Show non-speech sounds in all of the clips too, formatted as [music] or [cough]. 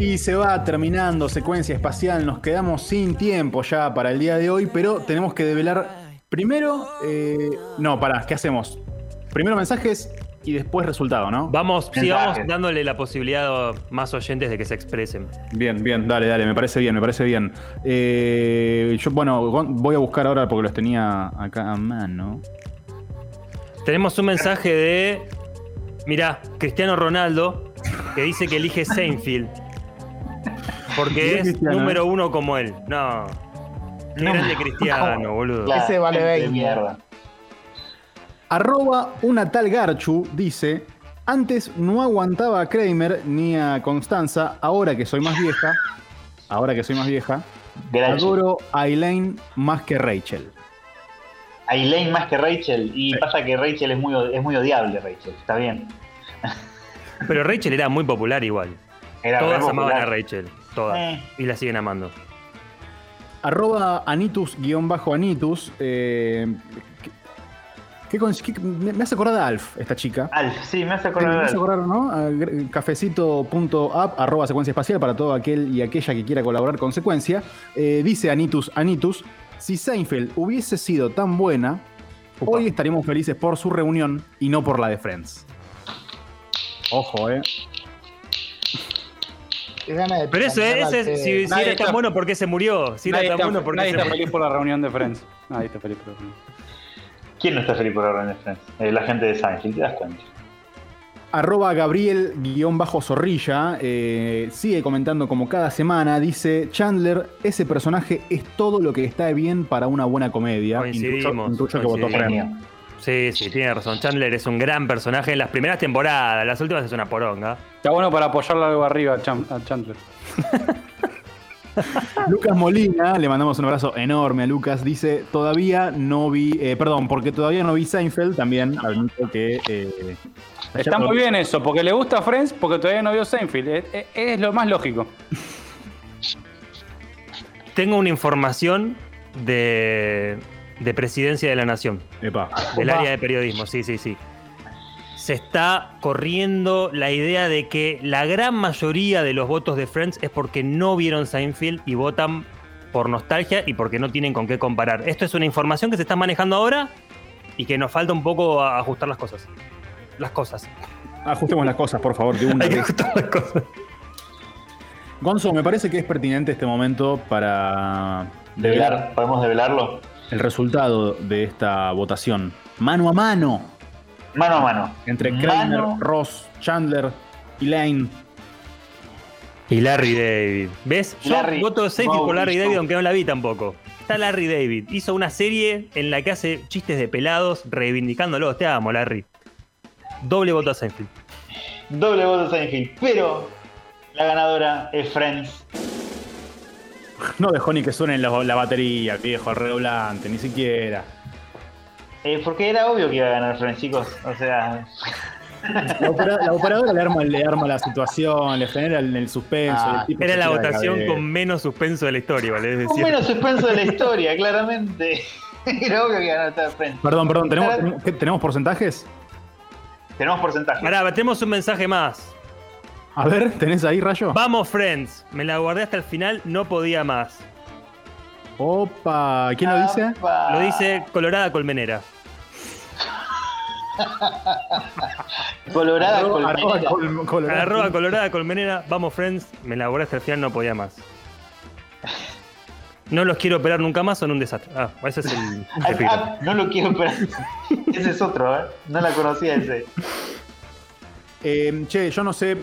Y se va terminando secuencia espacial, nos quedamos sin tiempo ya para el día de hoy, pero tenemos que develar primero... eh, no, pará, ¿qué hacemos? Primero mensajes y después resultado, ¿no? Vamos, sigamos dándole la posibilidad a más oyentes de que se expresen. Bien, bien, dale, dale, me parece bien, me parece bien. Eh, yo, bueno, voy a buscar ahora porque los tenía acá a mano. Tenemos un mensaje de. Mirá, Cristiano Ronaldo, que dice que elige Seinfeld. Porque es Cristiano, número ¿eh? uno como él. No. Qué No. grande Cristiano, [laughs] boludo. Claro, Ese vale gente de 20. mierda. Arroba una tal Garchu dice: Antes no aguantaba a Kramer ni a Constanza, ahora que soy más vieja, ahora que soy más vieja, Gracias. adoro a Elaine más que Rachel. A Elaine más que Rachel. Y pasa que Rachel es muy, es muy odiable, Rachel. Está bien. Pero Rachel era muy popular igual. Era Todas amaban a. Rachel. Todas. Eh. Y la siguen amando. Arroba Anitus-Anitus. Eh, ¿qué- qué me me hace acordar de Alf, esta chica. Alf, sí, me hace Me acordar. de hace Alf. acordar, ¿no? Cafecito.app, arroba secuencia espacial para todo aquel y aquella que quiera colaborar con secuencia. Eh, dice Anitus Anitus: Si Seinfeld hubiese sido tan buena, Upa. hoy estaríamos felices por su reunión y no por la de Friends. Ojo, eh. De Pero ese, plantar ese si, si era tan está- bueno, ¿por qué se murió? Si era nadie tan está, bueno, ¿por qué nadie se está murió? feliz por la reunión de Friends. Nadie está feliz por la reunión. ¿Quién no está feliz por la reunión de Friends? Eh, la gente de Seinfeld, ¿te das cuenta? Arroba Gabriel-Zorrilla eh, sigue comentando como cada semana. Dice: Chandler, ese personaje es todo lo que está bien para una buena comedia. Coincidimos, Intuyo, intuyo que votó. Friends. Sí, sí, tiene razón. Chandler es un gran personaje en las primeras temporadas. Las últimas es una poronga. Está bueno para apoyarlo algo arriba a, Cham- a Chandler. [laughs] Lucas Molina, le mandamos un abrazo enorme a Lucas. Dice: Todavía no vi, eh, perdón, porque todavía no vi Seinfeld. También admito que. eh, Está muy bien eso, porque le gusta Friends, porque todavía no vio Seinfeld. Es, es- es lo más lógico. Tengo una información de, de presidencia de la nación, Epa. del Opa. área de periodismo. Sí, sí, sí. Se está corriendo la idea de que la gran mayoría de los votos de Friends es porque no vieron Seinfeld y votan por nostalgia y porque no tienen con qué comparar. Esto es una información que se está manejando ahora y que nos falta un poco a- ajustar las cosas. Las cosas. Ajustemos las cosas, por favor, de una [laughs] Hay que ajustar las cosas. Gonzo, me parece que es pertinente este momento para Develar, ¿Podemos develarlo? El resultado de esta votación. Mano a mano Mano a mano. entre Kramer, Mano- Ross, Chandler, Elaine. Y Larry David. ¿Ves? Yo Larry voto Seinfeld por Larry. David, aunque no la vi tampoco. Está Larry David. Hizo una serie en la que hace chistes de pelados reivindicándolos. Te amo, Larry. Doble voto a Seinfeld. Doble voto a Seinfeld. Pero la ganadora es Friends. No dejó ni que suene la, la batería, viejo, redoblante, ni siquiera. Eh, porque era obvio que iba a ganar Friends, chicos. O sea, La, opera- la operadora le arma, le arma la situación, le genera el, el suspenso. Ah, y el tipo Era la votación con menos suspenso de la historia, ¿vale? Es con menos suspenso de la [laughs] historia, claramente. [laughs] Era obvio que iba a ganar Friends. Perdón, perdón, ¿tenemos, Ahora- tenemos- qué- ¿tenemos porcentajes? Tenemos porcentaje. Pará, tenemos un mensaje más. A ver, ¿tenés ahí, Rayo? Vamos, Friends. Me la guardé hasta el final, no podía más. Opa, ¿quién lo dice? Lo dice Colorada Colmenera. [laughs] Colorada Arroba- arroba Colmenera. col-. Arroba Colorada Colmenera. Vamos, Friends. Me la guardé hasta el final, no podía más. No los quiero operar nunca más, son un desastre. Ah, ese es el. [laughs] Ah, ah, no lo quiero esperar. [laughs] Ese es otro, ¿eh? No la conocía ese. Eh, che, yo no sé,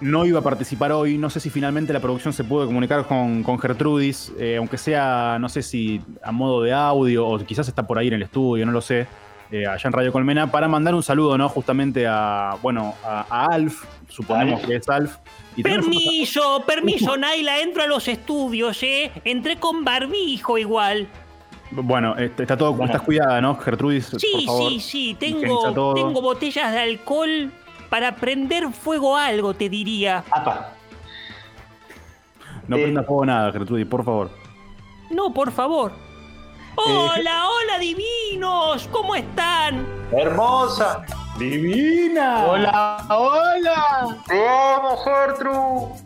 no iba a participar hoy, no sé si finalmente la producción se pudo comunicar con, con Gertrudis, eh, aunque sea, no sé si a modo de audio o quizás está por ahí en el estudio, no lo sé, eh, allá en Radio Colmena, para mandar un saludo, ¿no? Justamente a, bueno, a, a Alf, suponemos Alf. que es Alf. Y Permiso, permiso, Naila, entro a los estudios, ¿eh? Entré con barbijo igual. bueno, este, está todo, Bueno. estás cuidada, ¿no? Gertrudis, por Sí, favor. sí, sí, tengo, tengo botellas de alcohol para prender fuego a algo, te diría. Apa. No Eh. prenda fuego nada, Gertrudis, por favor. No, por favor. Hola, hola, divinos, ¿cómo están? Hermosa. ¡Divina! Hola, hola. Te amo, Gertrude.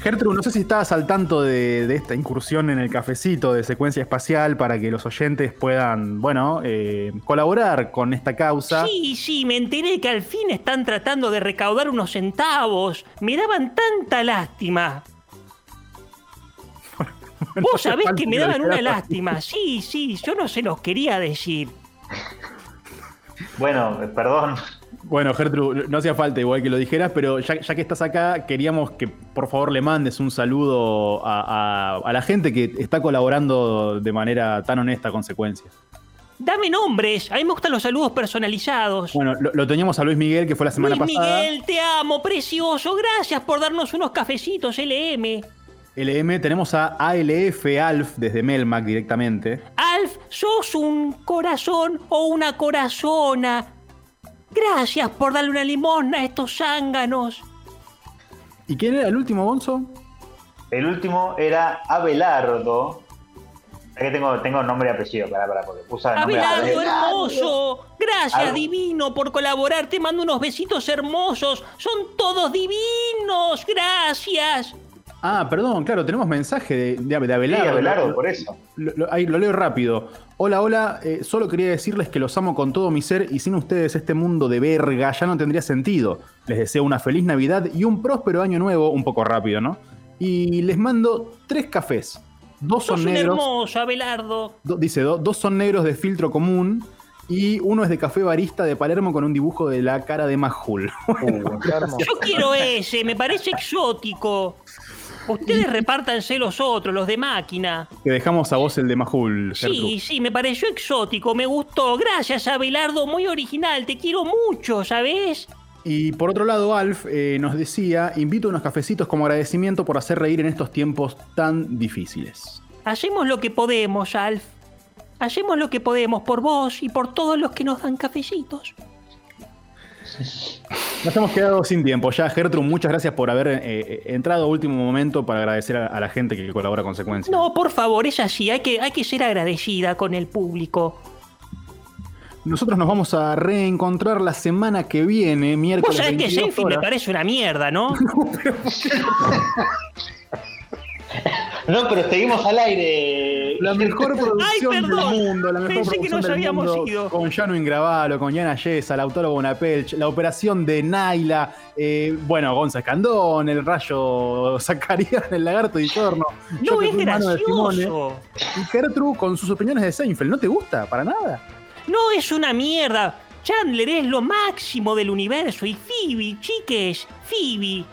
Gertrude, no sé si estabas al tanto de, de esta incursión en el cafecito de secuencia espacial para que los oyentes puedan, bueno, eh, colaborar con esta causa. Sí, sí, me enteré que al fin están tratando de recaudar unos centavos. Me daban tanta lástima. [laughs] Vos sabés que me daban una lástima. Sí, sí, yo no se los quería decir. Bueno, eh, perdón. Bueno, Gertrude, no hacía falta igual que lo dijeras, pero ya, ya que estás acá, queríamos que por favor le mandes un saludo a, a- a la gente que está colaborando de manera tan honesta con secuencia. Dame nombres. A mí me gustan los saludos personalizados. Bueno, lo, lo teníamos a Luis Miguel, que fue la semana Luis pasada. Miguel, te amo, precioso. Gracias por darnos unos cafecitos, LM. LM, tenemos a ALF Alf desde Melmac directamente. Alf, sos un corazón o una corazona. Gracias por darle una limosna a estos zánganos. ¿Y quién era el último, Gonzo? El último era Abelardo. Aquí tengo, tengo nombre y apellido, para, para, porque puse el nombre Abelardo, Abelardo. hermoso. Gracias, Ar- divino, por colaborar. Te mando unos besitos hermosos. Son todos divinos. Gracias. Ah, perdón, claro, tenemos mensaje de, de, de Sí, Abelardo. Por eso. Lo, lo- ahí, lo leo rápido. Hola, hola. eh, solo quería decirles que los amo con todo mi ser y sin ustedes este mundo de verga ya no tendría sentido. Les deseo una feliz Navidad y un próspero año nuevo, un poco rápido, ¿no? Y les mando tres cafés. Dos son un negros. hermoso, Abelardo. do- dice, do- dos son negros de filtro común y uno es de café barista de Palermo con un dibujo de la cara de Majul. [laughs] Yo quiero ese, me parece exótico. Ustedes repártanse los otros, los de máquina. que dejamos a vos el de Majul. Sí, Gertrude. sí, me pareció exótico, me gustó. Gracias, Abelardo, muy original, te quiero mucho, ¿sabes? Y por otro lado, Alf eh, nos decía, invito unos cafecitos como agradecimiento por hacer reír en estos tiempos tan difíciles. Hacemos lo que podemos, Alf. Hacemos lo que podemos por vos y por todos los que nos dan cafecitos. Nos hemos quedado sin tiempo ya. Gertrude, muchas gracias por haber eh, eh, entrado a último momento para agradecer a, a la gente que colabora con Secuencia. No, por favor, es así, hay que, hay que ser agradecida con el público. Nosotros nos vamos a reencontrar la semana que viene, Vos miércoles sabés que 22 Seinfeld me parece una mierda, ¿no? [laughs] No, pero seguimos al aire. La mejor producción Ay, del mundo, la mejor Pensé que producción nos del habíamos mundo, ido. con Jano Ingravalo, con Yana Yesa, Lautaro Bonapelch, la operación de Naila, eh, bueno, Gonza Escandón, el rayo [laughs] Zacarián, el lagarto Giorno, yo No que es de gracioso. y Gertrude con sus opiniones de Seinfeld. ¿No te gusta? ¿Para nada? No es una mierda. Chandler es lo máximo del universo y Phoebe, chiques, Phoebe.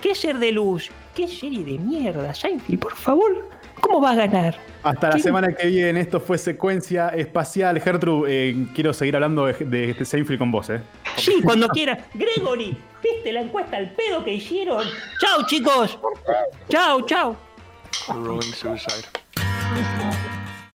¿Qué ser de luz? ¿Qué serie de mierda, Seinfeld? Por favor, ¿cómo va a ganar? Hasta la semana que viene, esto fue Secuencia Espacial. Gertrude, eh, quiero seguir hablando de, de este Seinfeld con vos, ¿eh? Sí, cuando quiera. Gregory, ¿viste la encuesta al pedo que hicieron? Chao, chicos. Chao, chao. Rolling suicide.